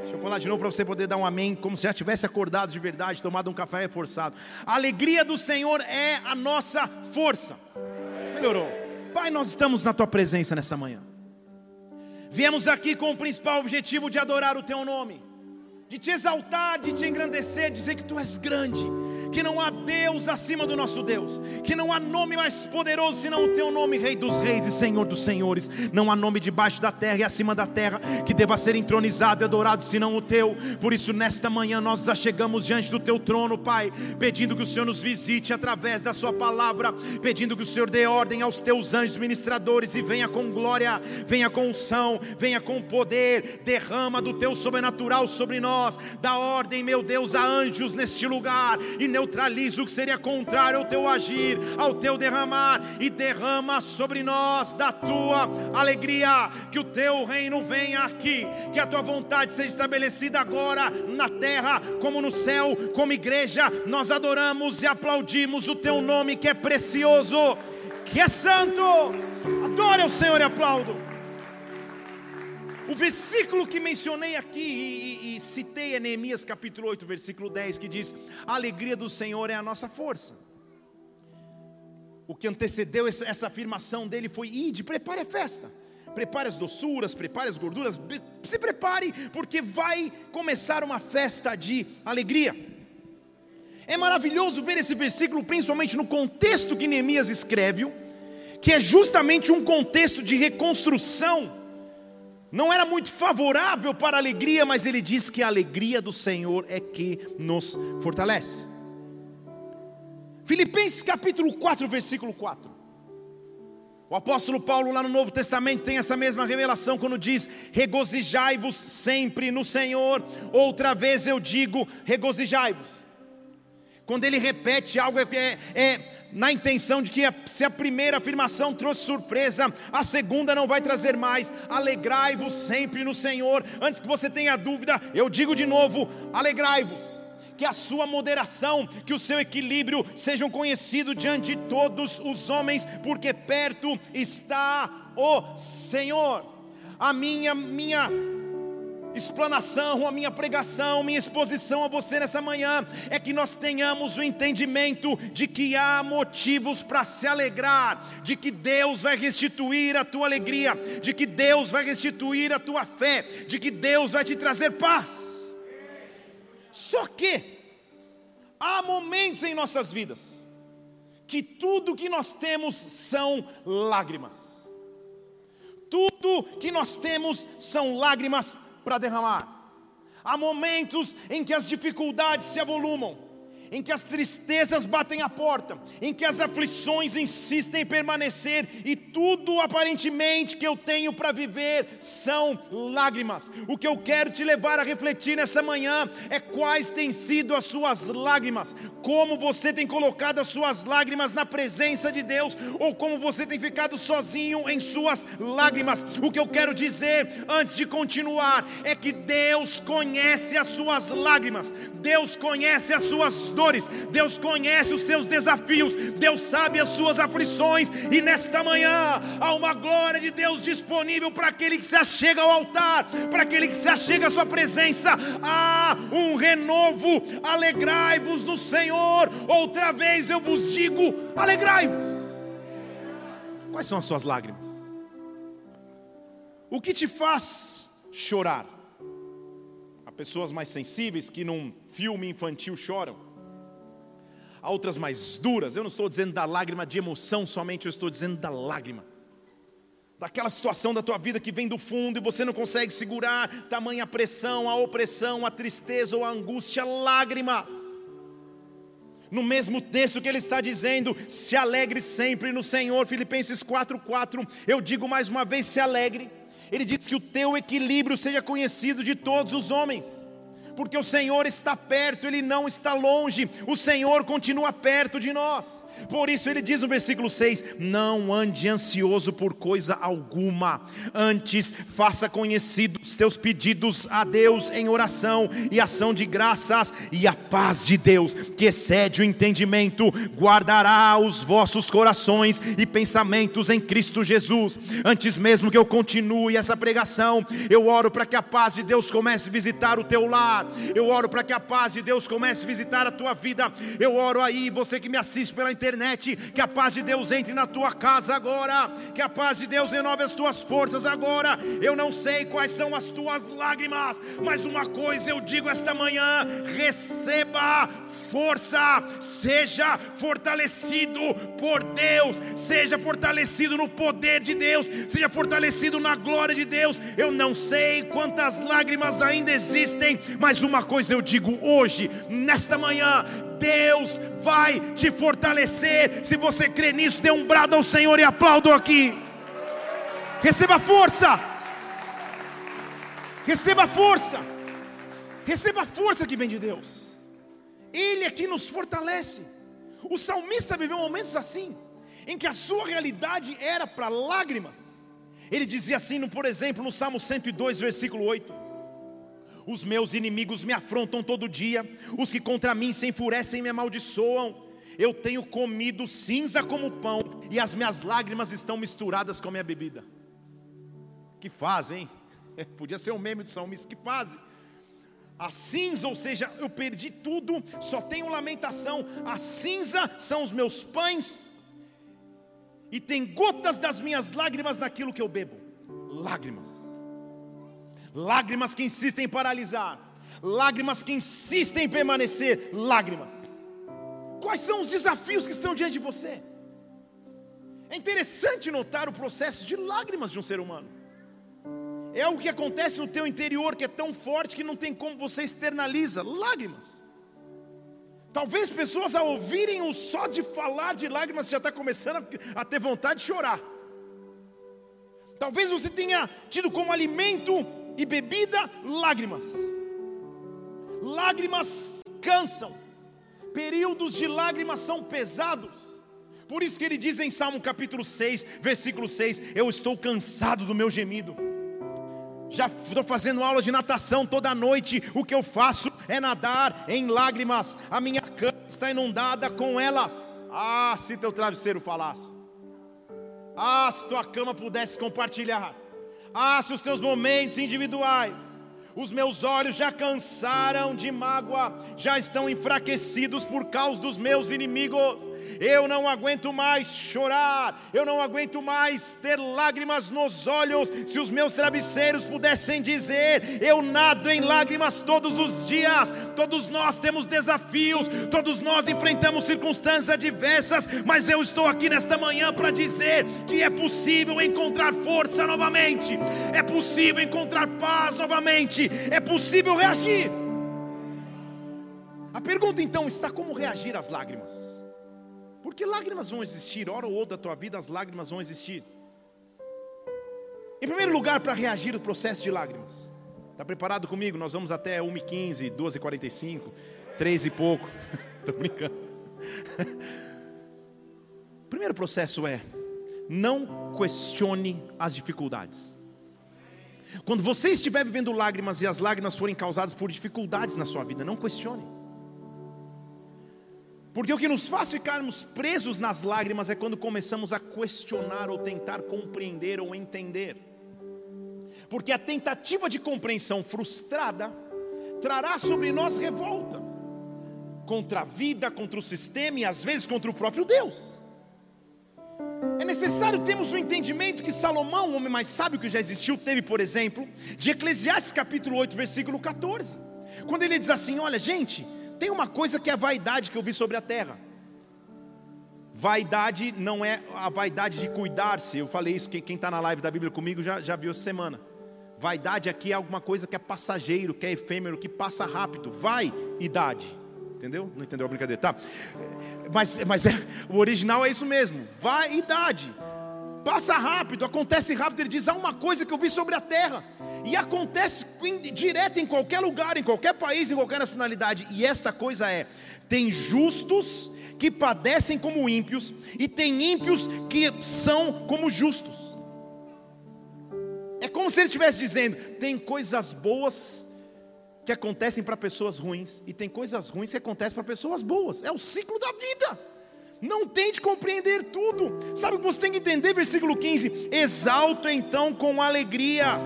Deixa eu falar de novo para você poder dar um amém, como se já tivesse acordado de verdade, tomado um café reforçado. A alegria do Senhor é a nossa força. Melhorou. Pai, nós estamos na tua presença nessa manhã. Viemos aqui com o principal objetivo de adorar o teu nome, de te exaltar, de te engrandecer, dizer que tu és grande há Deus acima do nosso Deus, que não há nome mais poderoso senão o teu nome, Rei dos Reis e Senhor dos Senhores. Não há nome debaixo da terra e acima da terra que deva ser entronizado e adorado senão o teu. Por isso, nesta manhã, nós já chegamos diante do teu trono, Pai, pedindo que o Senhor nos visite através da Sua palavra, pedindo que o Senhor dê ordem aos teus anjos ministradores e venha com glória, venha com unção, venha com poder, derrama do teu sobrenatural sobre nós, dá ordem, meu Deus, a anjos neste lugar e neutraliza o que seria contrário ao teu agir, ao teu derramar, e derrama sobre nós da tua alegria, que o teu reino venha aqui, que a tua vontade seja estabelecida agora na terra, como no céu, como igreja, nós adoramos e aplaudimos o teu nome que é precioso, que é santo. Adore o Senhor e aplaudo. O versículo que mencionei aqui citei Neemias capítulo 8, versículo 10, que diz: A alegria do Senhor é a nossa força. O que antecedeu essa afirmação dele foi: Ide, prepare a festa, prepare as doçuras, prepare as gorduras, se prepare, porque vai começar uma festa de alegria. É maravilhoso ver esse versículo, principalmente no contexto que Neemias escreve, que é justamente um contexto de reconstrução não era muito favorável para a alegria, mas ele diz que a alegria do Senhor é que nos fortalece. Filipenses capítulo 4, versículo 4. O apóstolo Paulo, lá no Novo Testamento, tem essa mesma revelação quando diz: Regozijai-vos sempre no Senhor. Outra vez eu digo: regozijai-vos. Quando ele repete algo, é, é, é na intenção de que se a primeira afirmação trouxe surpresa, a segunda não vai trazer mais. Alegrai-vos sempre no Senhor. Antes que você tenha dúvida, eu digo de novo: alegrai-vos. Que a sua moderação, que o seu equilíbrio sejam conhecidos diante de todos os homens, porque perto está o Senhor. A minha minha explanação, a minha pregação, minha exposição a você nessa manhã é que nós tenhamos o entendimento de que há motivos para se alegrar, de que Deus vai restituir a tua alegria, de que Deus vai restituir a tua fé, de que Deus vai te trazer paz. Só que há momentos em nossas vidas que tudo que nós temos são lágrimas. Tudo que nós temos são lágrimas para derramar. Há momentos em que as dificuldades se avolumam, em que as tristezas batem a porta, em que as aflições insistem em permanecer e tudo aparentemente que eu tenho para viver são lágrimas. O que eu quero te levar a refletir nessa manhã é quais têm sido as suas lágrimas, como você tem colocado as suas lágrimas na presença de Deus ou como você tem ficado sozinho em suas lágrimas. O que eu quero dizer antes de continuar é que Deus conhece as suas lágrimas, Deus conhece as suas dores dores, Deus conhece os seus desafios, Deus sabe as suas aflições, e nesta manhã há uma glória de Deus disponível para aquele que se achega ao altar, para aquele que se achega à sua presença. Há um renovo, alegrai-vos no Senhor. Outra vez eu vos digo: alegrai-vos. Quais são as suas lágrimas? O que te faz chorar? Há pessoas mais sensíveis que num filme infantil choram há outras mais duras. Eu não estou dizendo da lágrima de emoção somente, eu estou dizendo da lágrima. Daquela situação da tua vida que vem do fundo e você não consegue segurar, tamanha pressão, a opressão, a tristeza ou a angústia, lágrimas. No mesmo texto que ele está dizendo, se alegre sempre no Senhor, Filipenses 4,4, eu digo mais uma vez: se alegre. Ele diz que o teu equilíbrio seja conhecido de todos os homens porque o Senhor está perto, Ele não está longe, o Senhor continua perto de nós. Por isso ele diz no versículo 6: Não ande ansioso por coisa alguma, antes faça conhecidos os teus pedidos a Deus em oração e ação de graças, e a paz de Deus, que excede o entendimento, guardará os vossos corações e pensamentos em Cristo Jesus. Antes mesmo que eu continue essa pregação, eu oro para que a paz de Deus comece a visitar o teu lar, eu oro para que a paz de Deus comece a visitar a tua vida, eu oro aí, você que me assiste pela internet. Que a paz de Deus entre na tua casa agora. Que a paz de Deus renove as tuas forças agora. Eu não sei quais são as tuas lágrimas, mas uma coisa eu digo esta manhã: receba força, seja fortalecido por Deus, seja fortalecido no poder de Deus, seja fortalecido na glória de Deus. Eu não sei quantas lágrimas ainda existem, mas uma coisa eu digo hoje, nesta manhã, Deus vai te fortalecer. Se você crê nisso, dê um brado ao Senhor e aplaudo aqui. Receba força. Receba força. Receba a força que vem de Deus. Ele é que nos fortalece. O salmista viveu momentos assim, em que a sua realidade era para lágrimas. Ele dizia assim, por exemplo, no Salmo 102, versículo 8: Os meus inimigos me afrontam todo dia, os que contra mim se enfurecem e me amaldiçoam. Eu tenho comido cinza como pão, e as minhas lágrimas estão misturadas com a minha bebida. Que fazem, hein? Podia ser um meme do salmista, que fazem a cinza, ou seja, eu perdi tudo, só tenho lamentação. A cinza são os meus pães, e tem gotas das minhas lágrimas naquilo que eu bebo. Lágrimas, lágrimas que insistem em paralisar, lágrimas que insistem em permanecer, lágrimas. Quais são os desafios que estão diante de você? É interessante notar o processo de lágrimas de um ser humano. É algo que acontece no teu interior que é tão forte que não tem como você externaliza. Lágrimas. Talvez pessoas ao ouvirem o só de falar de lágrimas já está começando a ter vontade de chorar. Talvez você tenha tido como alimento e bebida lágrimas. Lágrimas cansam. Períodos de lágrimas são pesados. Por isso que ele diz em Salmo capítulo 6, versículo 6: Eu estou cansado do meu gemido já estou fazendo aula de natação toda noite. O que eu faço é nadar em lágrimas. A minha cama está inundada com elas. Ah, se teu travesseiro falasse. Ah, se tua cama pudesse compartilhar. Ah, se os teus momentos individuais os meus olhos já cansaram de mágoa, já estão enfraquecidos por causa dos meus inimigos. Eu não aguento mais chorar, eu não aguento mais ter lágrimas nos olhos. Se os meus travesseiros pudessem dizer, eu nado em lágrimas todos os dias. Todos nós temos desafios, todos nós enfrentamos circunstâncias adversas, mas eu estou aqui nesta manhã para dizer que é possível encontrar força novamente, é possível encontrar paz novamente é possível reagir. A pergunta então está como reagir às lágrimas? Porque lágrimas vão existir, hora ou outra da tua vida as lágrimas vão existir. Em primeiro lugar, para reagir ao processo de lágrimas. Está preparado comigo? Nós vamos até 1h15, 2h45, 3 e pouco. Estou brincando. Primeiro processo é: não questione as dificuldades. Quando você estiver vivendo lágrimas e as lágrimas forem causadas por dificuldades na sua vida, não questione. Porque o que nos faz ficarmos presos nas lágrimas é quando começamos a questionar ou tentar compreender ou entender. Porque a tentativa de compreensão frustrada trará sobre nós revolta contra a vida, contra o sistema e às vezes contra o próprio Deus. É necessário termos o um entendimento que Salomão, o homem mais sábio que já existiu, teve, por exemplo, de Eclesiastes capítulo 8, versículo 14. Quando ele diz assim: Olha, gente, tem uma coisa que é a vaidade que eu vi sobre a terra. Vaidade não é a vaidade de cuidar-se. Eu falei isso, quem está na live da Bíblia comigo já, já viu essa semana. Vaidade aqui é alguma coisa que é passageiro, que é efêmero, que passa rápido. Vai, idade. Entendeu? Não entendeu a brincadeira? Tá. Mas, mas é, o original é isso mesmo. Vai idade. Passa rápido, acontece rápido. Ele diz: há uma coisa que eu vi sobre a terra, E acontece direto em qualquer lugar, em qualquer país, em qualquer nacionalidade. E esta coisa é: tem justos que padecem como ímpios, e tem ímpios que são como justos. É como se ele estivesse dizendo: tem coisas boas que acontecem para pessoas ruins, e tem coisas ruins que acontecem para pessoas boas. É o ciclo da vida. Não tente compreender tudo. Sabe o que você tem que entender? Versículo 15: Exalto então com alegria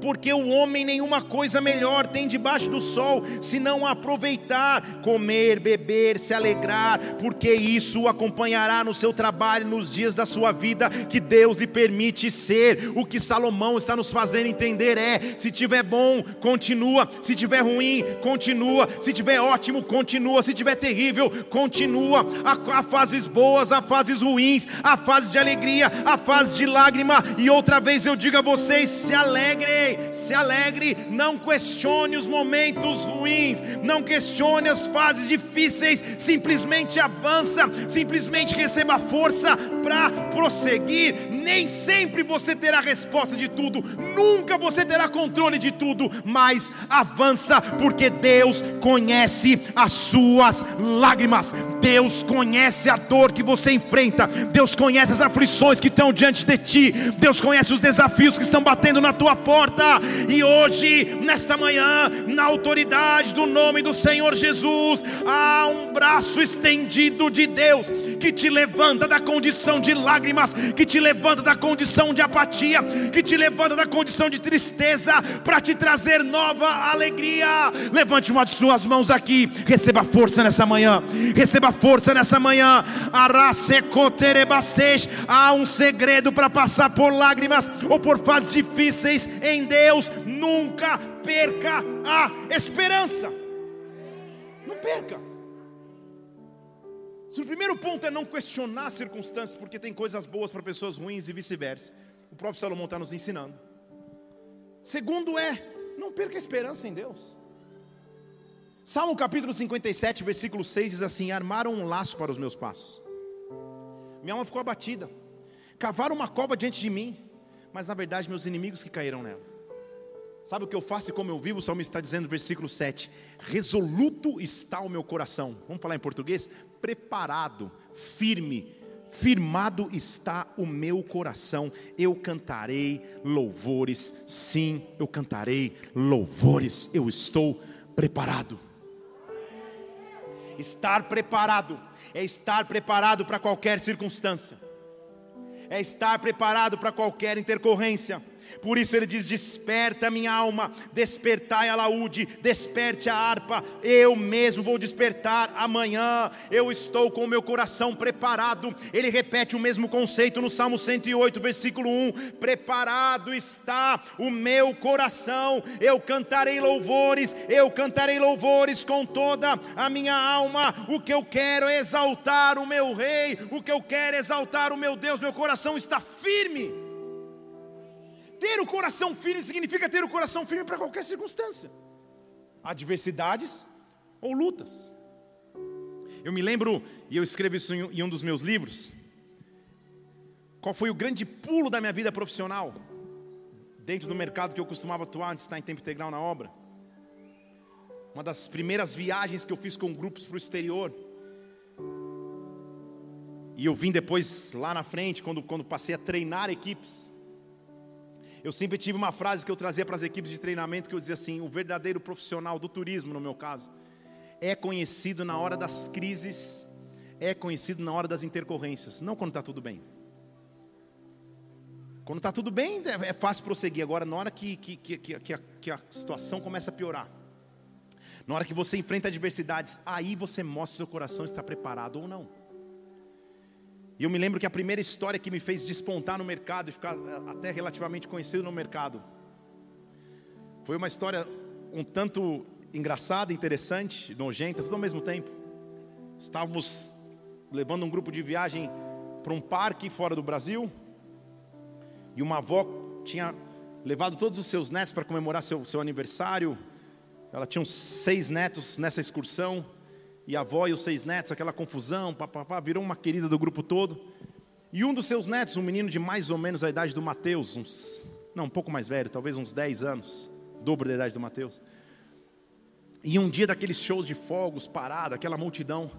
porque o homem nenhuma coisa melhor tem debaixo do sol, senão aproveitar, comer, beber, se alegrar, porque isso o acompanhará no seu trabalho, nos dias da sua vida, que Deus lhe permite ser. O que Salomão está nos fazendo entender é: se tiver bom, continua, se tiver ruim, continua, se tiver ótimo, continua, se tiver terrível, continua. Há, há fases boas, há fases ruins, há fases de alegria, há fases de lágrima, e outra vez eu digo a vocês: se se alegre, não questione os momentos ruins, não questione as fases difíceis, simplesmente avança, simplesmente receba força para prosseguir. Nem sempre você terá resposta de tudo, nunca você terá controle de tudo, mas avança, porque Deus conhece as suas lágrimas, Deus conhece a dor que você enfrenta, Deus conhece as aflições que estão diante de ti, Deus conhece os desafios que estão batendo na tua porta E hoje, nesta manhã, na autoridade do nome do Senhor Jesus, há um braço estendido de Deus que te levanta da condição de lágrimas, que te levanta da condição de apatia, que te levanta da condição de tristeza para te trazer nova alegria. Levante uma de suas mãos aqui, receba força nessa manhã. Receba força nessa manhã. Há um segredo para passar por lágrimas ou por fases difíceis em Deus, nunca perca a esperança. Não perca. Se o primeiro ponto é não questionar as circunstâncias, porque tem coisas boas para pessoas ruins e vice-versa, o próprio Salomão está nos ensinando. Segundo é, não perca a esperança em Deus. Salmo capítulo 57, versículo 6 diz assim: Armaram um laço para os meus passos, minha alma ficou abatida, cavaram uma cova diante de mim, mas na verdade meus inimigos que caíram nela. Sabe o que eu faço e como eu vivo? O salmo está dizendo, versículo 7: Resoluto está o meu coração. Vamos falar em português? Preparado, firme, firmado está o meu coração. Eu cantarei louvores, sim, eu cantarei louvores. Eu estou preparado. Estar preparado é estar preparado para qualquer circunstância, é estar preparado para qualquer intercorrência por isso ele diz: Desperta minha alma, despertai a laúde, desperte a harpa, eu mesmo vou despertar amanhã, eu estou com o meu coração preparado. Ele repete o mesmo conceito no Salmo 108, versículo 1: Preparado está o meu coração, eu cantarei louvores, eu cantarei louvores com toda a minha alma. O que eu quero é exaltar o meu rei, o que eu quero é exaltar o meu Deus, meu coração está firme. Ter o coração firme significa ter o coração firme para qualquer circunstância, adversidades ou lutas. Eu me lembro, e eu escrevo isso em um dos meus livros, qual foi o grande pulo da minha vida profissional, dentro do mercado que eu costumava atuar antes de estar em tempo integral na obra. Uma das primeiras viagens que eu fiz com grupos para o exterior. E eu vim depois lá na frente, quando, quando passei a treinar equipes. Eu sempre tive uma frase que eu trazia para as equipes de treinamento que eu dizia assim: o verdadeiro profissional do turismo, no meu caso, é conhecido na hora das crises, é conhecido na hora das intercorrências, não quando está tudo bem. Quando está tudo bem, é, é fácil prosseguir. Agora, na hora que, que, que, que, a, que a situação começa a piorar, na hora que você enfrenta adversidades, aí você mostra se seu coração está preparado ou não. E eu me lembro que a primeira história que me fez despontar no mercado e ficar eh, até relativamente conhecido no mercado foi uma história um tanto engraçada, interessante, nojenta, tudo ao mesmo tempo. Estávamos levando um grupo de viagem para um parque fora do Brasil e uma avó tinha levado todos os seus netos para comemorar seu, seu aniversário. Ela tinha uns seis netos nessa excursão e a avó e os seis netos, aquela confusão, papapá, virou uma querida do grupo todo. E um dos seus netos, um menino de mais ou menos a idade do Mateus, uns não, um pouco mais velho, talvez uns 10 anos, dobro da idade do Mateus. E um dia daqueles shows de fogos, parada, aquela multidão,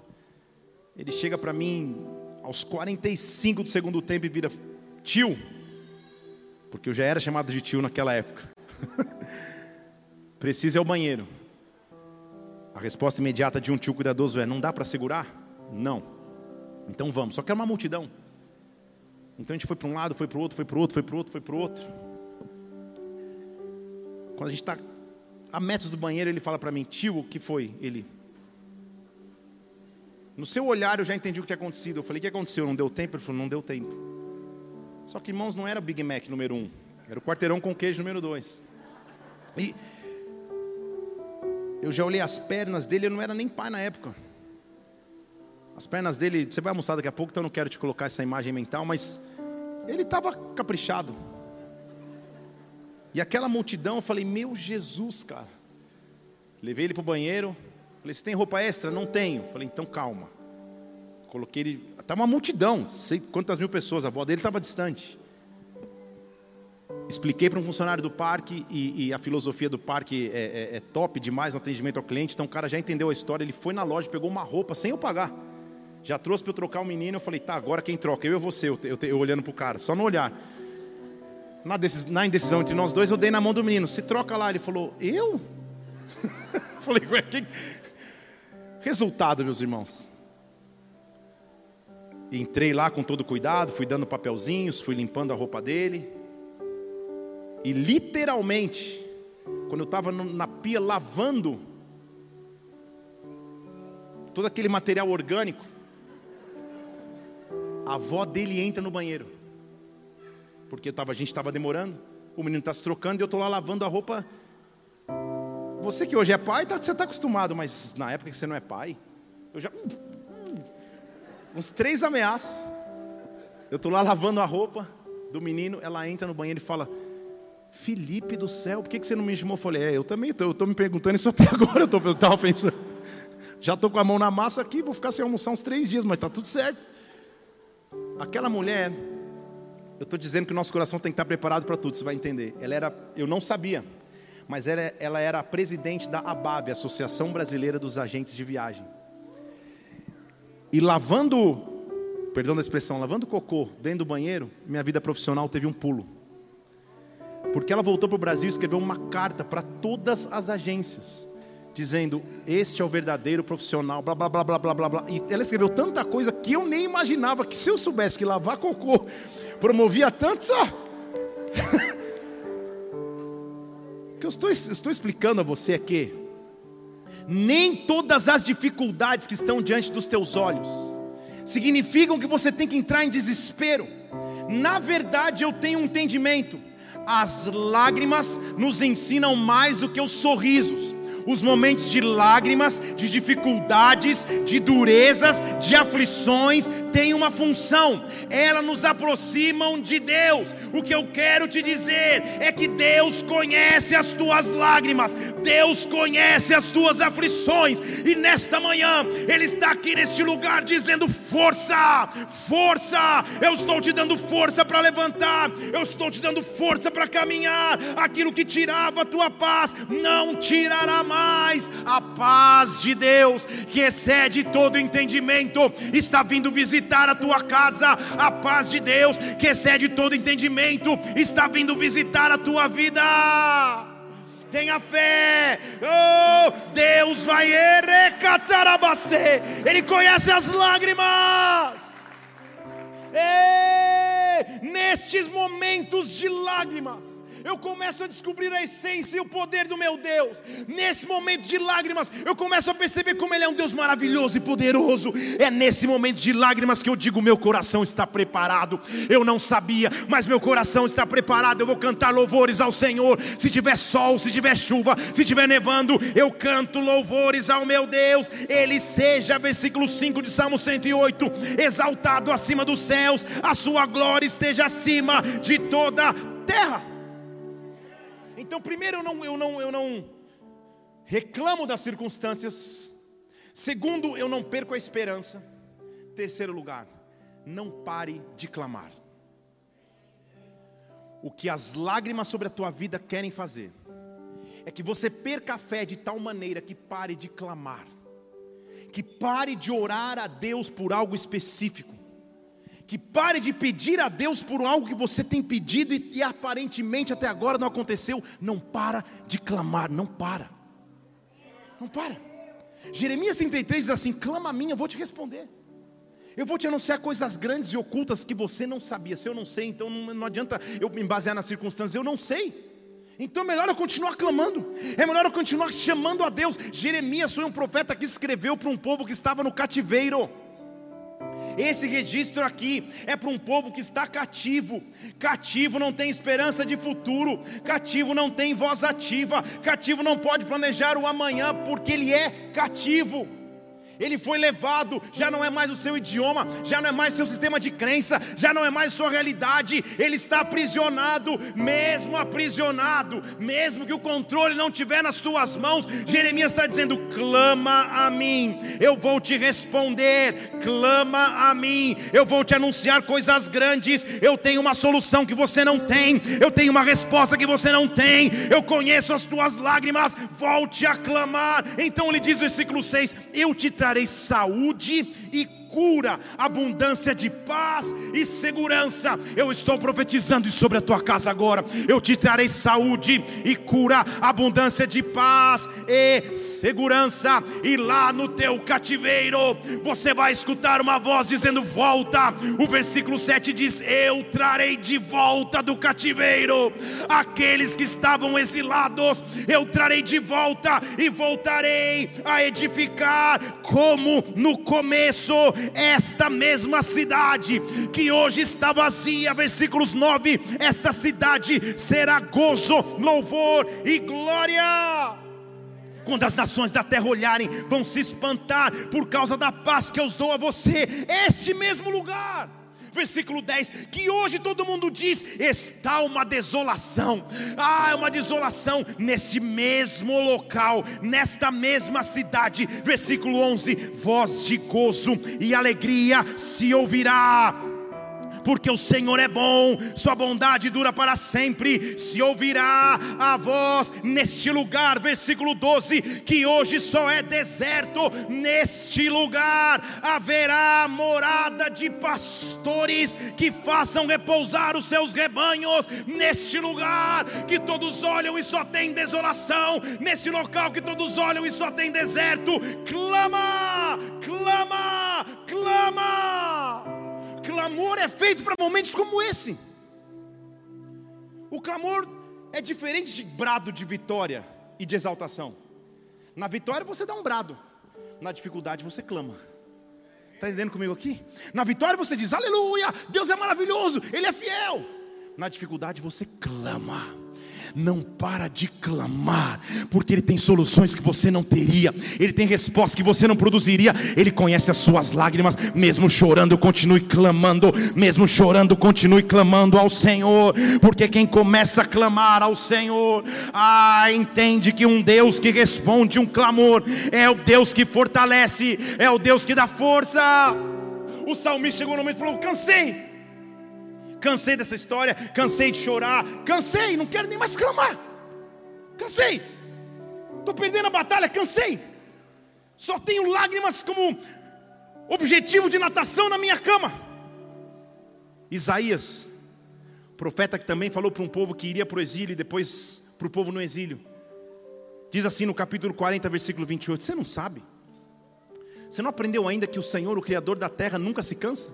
ele chega para mim aos 45 do segundo tempo e vira tio, porque eu já era chamado de tio naquela época. Precisa ir ao banheiro. A resposta imediata de um tio cuidadoso é: não dá para segurar? Não. Então vamos. Só que era uma multidão. Então a gente foi para um lado, foi para o outro, foi para o outro, foi para o outro, foi para o outro. Quando a gente está a metros do banheiro, ele fala para mim: tio, o que foi? Ele. No seu olhar eu já entendi o que tinha acontecido. Eu falei: o que aconteceu? Não deu tempo? Ele falou: não deu tempo. Só que, irmãos, não era o Big Mac número um, era o quarteirão com queijo número dois. E eu já olhei as pernas dele, eu não era nem pai na época. As pernas dele, você vai almoçar daqui a pouco, então eu não quero te colocar essa imagem mental, mas ele estava caprichado. E aquela multidão, eu falei, meu Jesus, cara. Levei ele para o banheiro, falei, você tem roupa extra? Não tenho. Falei, então calma. Coloquei ele, estava tá uma multidão, sei quantas mil pessoas, a avó dele estava distante. Expliquei para um funcionário do parque e, e a filosofia do parque é, é, é, top demais no atendimento ao cliente. Então o cara já entendeu a história. Ele foi na loja, pegou uma roupa sem eu pagar. Já trouxe para eu trocar o menino. Eu falei, tá, agora quem troca? Eu e você. Eu, eu, eu olhando para o cara, só no olhar. Na, decis, na indecisão entre nós dois, eu dei na mão do menino. Se troca lá. Ele falou, eu? falei, ué, que... Resultado, meus irmãos. Entrei lá com todo cuidado, fui dando papelzinhos, fui limpando a roupa dele. E literalmente, quando eu estava na pia lavando todo aquele material orgânico, a avó dele entra no banheiro. Porque tava, a gente estava demorando, o menino está se trocando e eu estou lá lavando a roupa. Você que hoje é pai, tá, você está acostumado, mas na época que você não é pai, eu já. Uns três ameaços. Eu estou lá lavando a roupa do menino, ela entra no banheiro e fala: Felipe do céu, por que você não me chamou? Eu falei, é, eu também estou, eu estou me perguntando isso até agora, eu estava pensando, já estou com a mão na massa aqui, vou ficar sem almoçar uns três dias, mas está tudo certo. Aquela mulher, eu estou dizendo que o nosso coração tem que estar preparado para tudo, você vai entender. Ela era, eu não sabia, mas ela, ela era a presidente da ABAV, Associação Brasileira dos Agentes de Viagem. E lavando, perdão da expressão, lavando cocô dentro do banheiro, minha vida profissional teve um pulo porque ela voltou para o Brasil e escreveu uma carta para todas as agências, dizendo: Este é o verdadeiro profissional, blá blá blá blá blá blá blá. E ela escreveu tanta coisa que eu nem imaginava que se eu soubesse que lavar cocô promovia tanto, só. o que eu estou, estou explicando a você é que nem todas as dificuldades que estão diante dos teus olhos significam que você tem que entrar em desespero. Na verdade, eu tenho um entendimento as lágrimas nos ensinam mais do que os sorrisos. Os momentos de lágrimas, de dificuldades, de durezas, de aflições, têm uma função, elas nos aproximam de Deus. O que eu quero te dizer é que Deus conhece as tuas lágrimas, Deus conhece as tuas aflições, e nesta manhã Ele está aqui neste lugar dizendo: força, força, eu estou te dando força para levantar, eu estou te dando força para caminhar. Aquilo que tirava a tua paz, não tirará mais. A paz de Deus, que excede todo entendimento, está vindo visitar a tua casa. A paz de Deus, que excede todo entendimento, está vindo visitar a tua vida. Tenha fé, oh, Deus vai Ele conhece as lágrimas. Ei, nestes momentos de lágrimas, eu começo a descobrir a essência e o poder do meu Deus. Nesse momento de lágrimas, eu começo a perceber como Ele é um Deus maravilhoso e poderoso. É nesse momento de lágrimas que eu digo: meu coração está preparado. Eu não sabia, mas meu coração está preparado. Eu vou cantar louvores ao Senhor. Se tiver sol, se tiver chuva, se tiver nevando, eu canto louvores ao meu Deus. Ele seja, versículo 5 de Salmo 108, exaltado acima dos céus, a sua glória esteja acima de toda terra. Então, primeiro, eu não, eu não, eu não reclamo das circunstâncias. Segundo, eu não perco a esperança. Terceiro lugar, não pare de clamar. O que as lágrimas sobre a tua vida querem fazer é que você perca a fé de tal maneira que pare de clamar, que pare de orar a Deus por algo específico, que pare de pedir a Deus por algo que você tem pedido e, e aparentemente até agora não aconteceu. Não para de clamar, não para, não para. Jeremias 33 diz assim: clama a mim, eu vou te responder. Eu vou te anunciar coisas grandes e ocultas que você não sabia. Se eu não sei, então não, não adianta eu me basear nas circunstâncias, eu não sei. Então é melhor eu continuar clamando, é melhor eu continuar chamando a Deus. Jeremias foi um profeta que escreveu para um povo que estava no cativeiro. Esse registro aqui é para um povo que está cativo. Cativo não tem esperança de futuro, cativo não tem voz ativa, cativo não pode planejar o amanhã porque ele é cativo ele foi levado, já não é mais o seu idioma, já não é mais seu sistema de crença, já não é mais sua realidade, ele está aprisionado, mesmo aprisionado, mesmo que o controle não estiver nas tuas mãos, Jeremias está dizendo: clama a mim, eu vou te responder, clama a mim, eu vou te anunciar coisas grandes, eu tenho uma solução que você não tem, eu tenho uma resposta que você não tem, eu conheço as tuas lágrimas, volte a clamar. Então ele diz versículo 6: Eu te trago trarei saúde e cura, abundância de paz e segurança. Eu estou profetizando isso sobre a tua casa agora. Eu te trarei saúde e cura, abundância de paz e segurança. E lá no teu cativeiro, você vai escutar uma voz dizendo: Volta. O versículo 7 diz: Eu trarei de volta do cativeiro aqueles que estavam exilados. Eu trarei de volta e voltarei a edificar como no começo esta mesma cidade que hoje está vazia, versículos 9: esta cidade será gozo, louvor e glória. Quando as nações da terra olharem, vão se espantar por causa da paz que eu dou a você, este mesmo lugar versículo 10, que hoje todo mundo diz: está uma desolação, ah, é uma desolação nesse mesmo local, nesta mesma cidade, versículo 11: voz de gozo e alegria se ouvirá porque o Senhor é bom, Sua bondade dura para sempre. Se ouvirá a voz neste lugar, versículo 12: que hoje só é deserto, neste lugar haverá morada de pastores que façam repousar os seus rebanhos, neste lugar que todos olham e só tem desolação, nesse local que todos olham e só tem deserto, clama, clama, clama clamor é feito para momentos como esse. O clamor é diferente de brado de vitória e de exaltação. Na vitória você dá um brado, na dificuldade você clama. Está entendendo comigo aqui? Na vitória você diz aleluia, Deus é maravilhoso, Ele é fiel. Na dificuldade você clama não para de clamar, porque Ele tem soluções que você não teria, Ele tem respostas que você não produziria, Ele conhece as suas lágrimas, mesmo chorando, continue clamando, mesmo chorando, continue clamando ao Senhor, porque quem começa a clamar ao Senhor, ah, entende que um Deus que responde um clamor é o Deus que fortalece, é o Deus que dá força. O salmista chegou no momento e falou: cansei Cansei dessa história, cansei de chorar, cansei, não quero nem mais clamar. Cansei. Estou perdendo a batalha, cansei. Só tenho lágrimas como objetivo de natação na minha cama. Isaías, profeta que também falou para um povo que iria para o exílio e depois para o povo no exílio. Diz assim no capítulo 40, versículo 28: Você não sabe? Você não aprendeu ainda que o Senhor, o Criador da terra, nunca se cansa?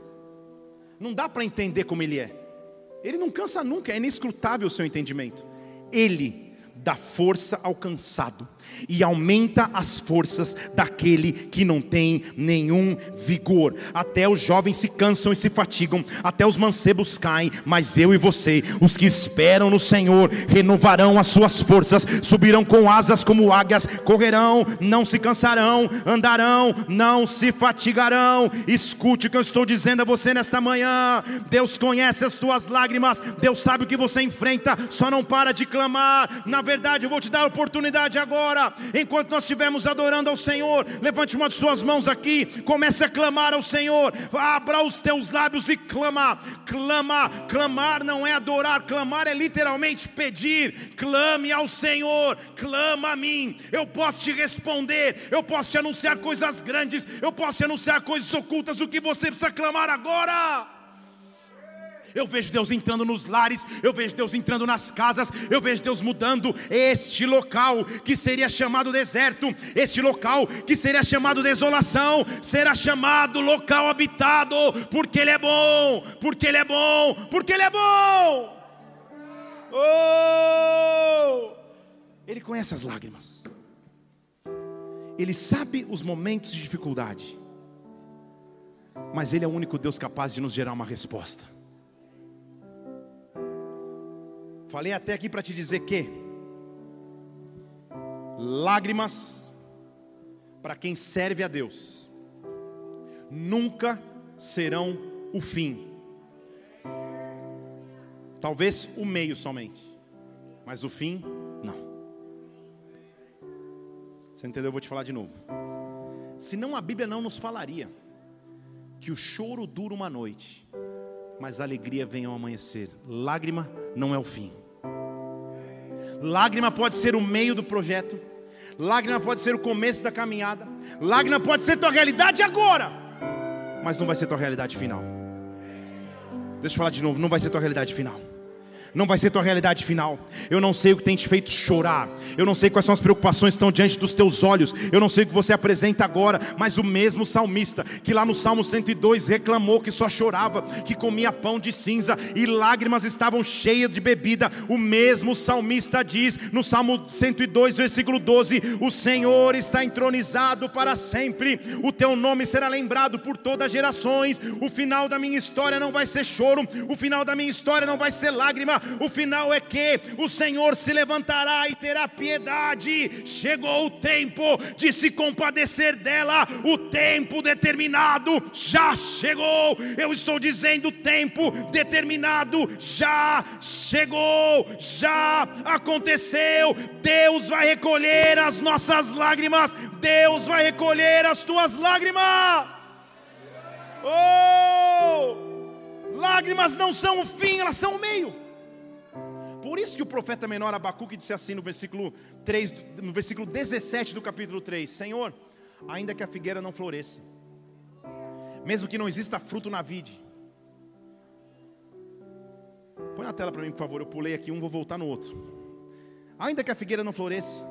Não dá para entender como ele é. Ele não cansa nunca, é inescrutável o seu entendimento. Ele dá força ao cansado e aumenta as forças daquele que não tem nenhum vigor. Até os jovens se cansam e se fatigam, até os mancebos caem, mas eu e você, os que esperam no Senhor, renovarão as suas forças, subirão com asas como águias, correrão, não se cansarão, andarão, não se fatigarão. Escute o que eu estou dizendo a você nesta manhã. Deus conhece as tuas lágrimas, Deus sabe o que você enfrenta, só não para de clamar. Na verdade, eu vou te dar a oportunidade agora, enquanto nós estivermos adorando ao Senhor, levante uma de suas mãos aqui, comece a clamar ao Senhor, abra os teus lábios e clama, clama, clamar não é adorar, clamar é literalmente pedir, clame ao Senhor, clama a mim, eu posso te responder, eu posso te anunciar coisas grandes, eu posso te anunciar coisas ocultas, o que você precisa clamar agora? Eu vejo Deus entrando nos lares, eu vejo Deus entrando nas casas, eu vejo Deus mudando este local que seria chamado deserto, este local que seria chamado desolação, será chamado local habitado, porque Ele é bom, porque Ele é bom, porque Ele é bom. Oh! Ele conhece as lágrimas, Ele sabe os momentos de dificuldade, mas Ele é o único Deus capaz de nos gerar uma resposta. Falei até aqui para te dizer que lágrimas para quem serve a Deus nunca serão o fim. Talvez o meio somente, mas o fim não. Você entendeu? Eu vou te falar de novo. Senão a Bíblia não nos falaria que o choro dura uma noite, mas alegria vem ao amanhecer. Lágrima não é o fim. Lágrima pode ser o meio do projeto, lágrima pode ser o começo da caminhada, lágrima pode ser tua realidade agora, mas não vai ser tua realidade final. Deixa eu falar de novo, não vai ser tua realidade final não vai ser tua realidade final. Eu não sei o que tem te feito chorar. Eu não sei quais são as preocupações que estão diante dos teus olhos. Eu não sei o que você apresenta agora, mas o mesmo salmista que lá no Salmo 102 reclamou que só chorava, que comia pão de cinza e lágrimas estavam cheias de bebida. O mesmo salmista diz no Salmo 102, versículo 12: O Senhor está entronizado para sempre. O teu nome será lembrado por todas as gerações. O final da minha história não vai ser choro, o final da minha história não vai ser lágrima, o final é que o Senhor se levantará e terá piedade. Chegou o tempo de se compadecer dela, o tempo determinado já chegou. Eu estou dizendo, tempo determinado já chegou, já aconteceu. Deus vai recolher as nossas lágrimas, Deus vai recolher as tuas lágrimas. Oh! Lágrimas não são o fim, elas são o meio. Por isso que o profeta menor Abacuque disse assim no versículo 3, no versículo 17 do capítulo 3: Senhor, ainda que a figueira não floresça, mesmo que não exista fruto na vide. Põe na tela para mim, por favor. Eu pulei aqui um, vou voltar no outro. Ainda que a figueira não floresça,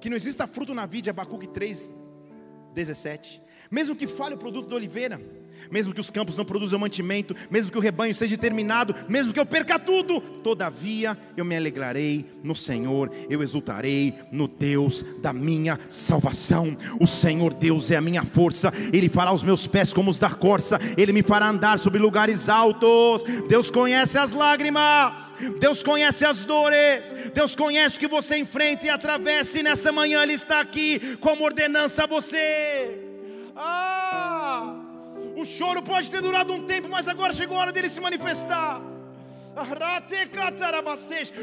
que não exista fruto na vide, Abacuque 3, 17. Mesmo que fale o produto da oliveira, mesmo que os campos não produzam mantimento, mesmo que o rebanho seja terminado, mesmo que eu perca tudo, todavia eu me alegrarei no Senhor, eu exultarei no Deus da minha salvação. O Senhor Deus é a minha força, Ele fará os meus pés como os da corça, Ele me fará andar sobre lugares altos. Deus conhece as lágrimas, Deus conhece as dores, Deus conhece o que você enfrenta e atravessa, e nessa manhã Ele está aqui como ordenança a você. Ah! O choro pode ter durado um tempo, mas agora chegou a hora dele se manifestar.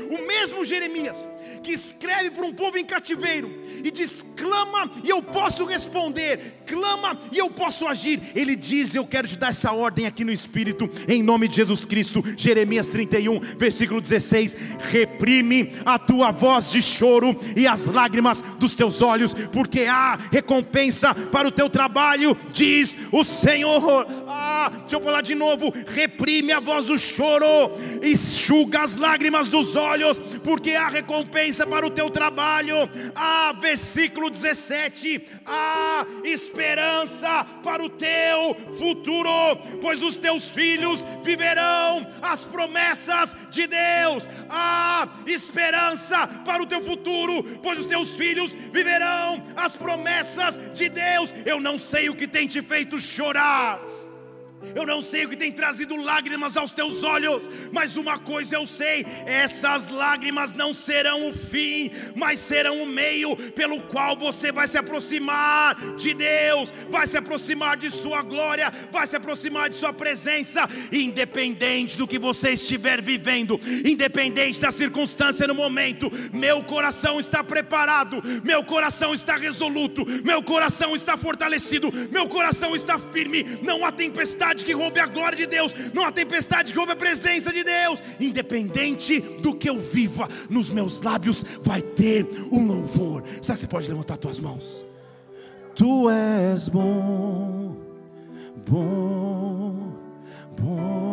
O mesmo Jeremias que escreve para um povo em cativeiro e diz: clama e eu posso responder, clama e eu posso agir. Ele diz: Eu quero te dar essa ordem aqui no Espírito, em nome de Jesus Cristo. Jeremias 31, versículo 16: Reprime a tua voz de choro e as lágrimas dos teus olhos, porque há recompensa para o teu trabalho, diz o Senhor. Deixa eu falar de novo: reprime a voz do choro enxuga as lágrimas dos olhos, porque há recompensa para o teu trabalho. Ah, versículo 17: há esperança para o teu futuro, pois os teus filhos viverão as promessas de Deus. Há esperança para o teu futuro, pois os teus filhos viverão as promessas de Deus. Eu não sei o que tem te feito chorar. Eu não sei o que tem trazido lágrimas aos teus olhos, mas uma coisa eu sei: essas lágrimas não serão o fim, mas serão o meio pelo qual você vai se aproximar de Deus, vai se aproximar de Sua glória, vai se aproximar de Sua presença, independente do que você estiver vivendo, independente da circunstância no momento. Meu coração está preparado, meu coração está resoluto, meu coração está fortalecido, meu coração está firme. Não há tempestade tempestade que roube a glória de Deus, não há tempestade que roube a presença de Deus. Independente do que eu viva, nos meus lábios vai ter um louvor. Será que você pode levantar suas mãos? Tu és bom, bom, bom.